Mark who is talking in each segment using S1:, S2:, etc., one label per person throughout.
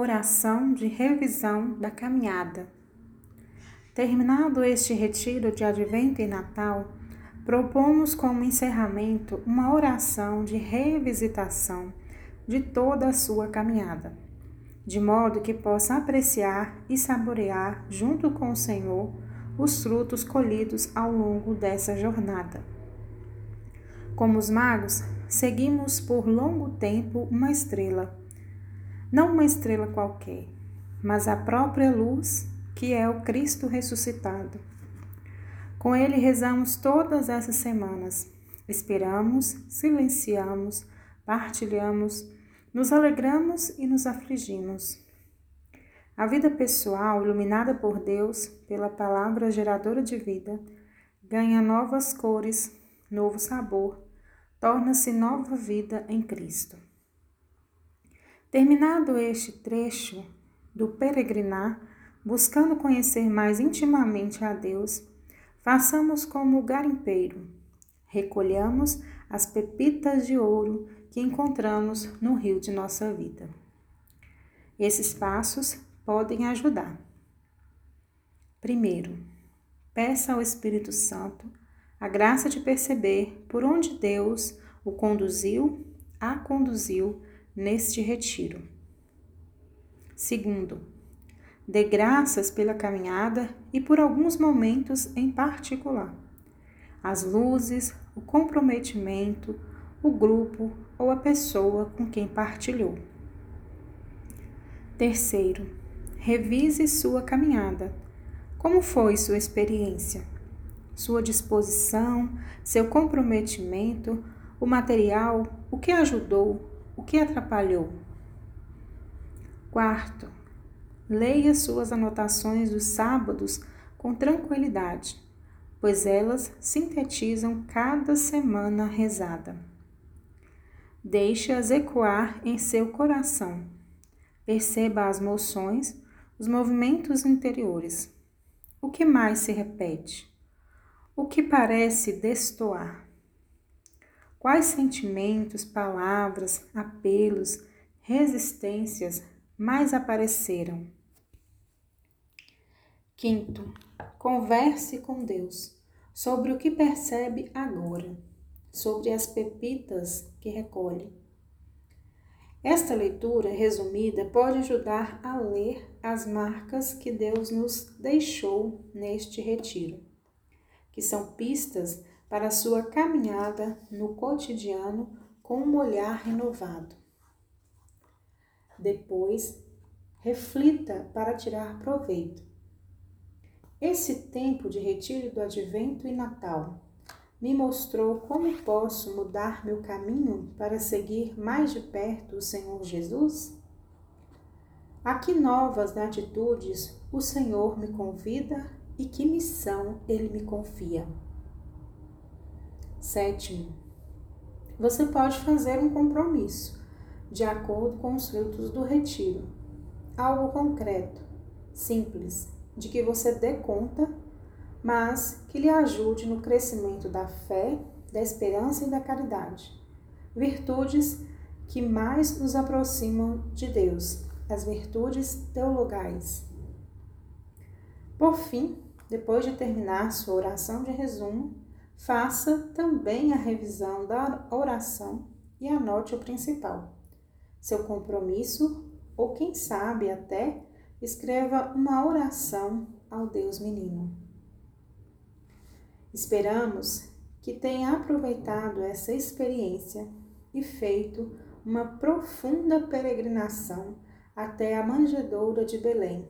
S1: Oração de revisão da caminhada. Terminado este retiro de Advento e Natal, propomos como encerramento uma oração de revisitação de toda a sua caminhada, de modo que possa apreciar e saborear, junto com o Senhor, os frutos colhidos ao longo dessa jornada. Como os magos, seguimos por longo tempo uma estrela não uma estrela qualquer, mas a própria luz que é o Cristo ressuscitado. Com ele rezamos todas essas semanas. Esperamos, silenciamos, partilhamos, nos alegramos e nos afligimos. A vida pessoal, iluminada por Deus, pela palavra geradora de vida, ganha novas cores, novo sabor, torna-se nova vida em Cristo. Terminado este trecho do peregrinar, buscando conhecer mais intimamente a Deus, façamos como o garimpeiro. Recolhamos as pepitas de ouro que encontramos no rio de nossa vida. Esses passos podem ajudar. Primeiro, peça ao Espírito Santo a graça de perceber por onde Deus o conduziu, a conduziu neste retiro. Segundo, dê graças pela caminhada e por alguns momentos em particular. As luzes, o comprometimento, o grupo ou a pessoa com quem partilhou. Terceiro, revise sua caminhada. Como foi sua experiência? Sua disposição, seu comprometimento, o material, o que ajudou, o que atrapalhou? Quarto, leia suas anotações dos sábados com tranquilidade, pois elas sintetizam cada semana rezada. Deixe-as ecoar em seu coração. Perceba as moções, os movimentos interiores. O que mais se repete? O que parece destoar? Quais sentimentos, palavras, apelos, resistências mais apareceram? Quinto, converse com Deus sobre o que percebe agora, sobre as pepitas que recolhe. Esta leitura resumida pode ajudar a ler as marcas que Deus nos deixou neste retiro, que são pistas para sua caminhada no cotidiano com um olhar renovado. Depois, reflita para tirar proveito. Esse tempo de retiro do Advento e Natal me mostrou como posso mudar meu caminho para seguir mais de perto o Senhor Jesus? A que novas atitudes o Senhor me convida e que missão ele me confia? Sétimo, você pode fazer um compromisso de acordo com os frutos do retiro. Algo concreto, simples, de que você dê conta, mas que lhe ajude no crescimento da fé, da esperança e da caridade. Virtudes que mais nos aproximam de Deus, as virtudes teologais. Por fim, depois de terminar sua oração de resumo, Faça também a revisão da oração e anote o principal. Seu compromisso, ou quem sabe até, escreva uma oração ao Deus Menino. Esperamos que tenha aproveitado essa experiência e feito uma profunda peregrinação até a manjedoura de Belém,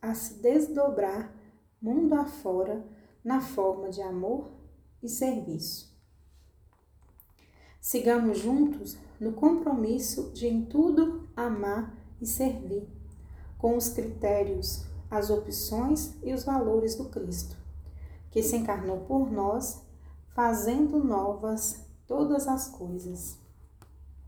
S1: a se desdobrar mundo afora na forma de amor e serviço. Sigamos juntos no compromisso de em tudo amar e servir, com os critérios, as opções e os valores do Cristo, que se encarnou por nós, fazendo novas todas as coisas.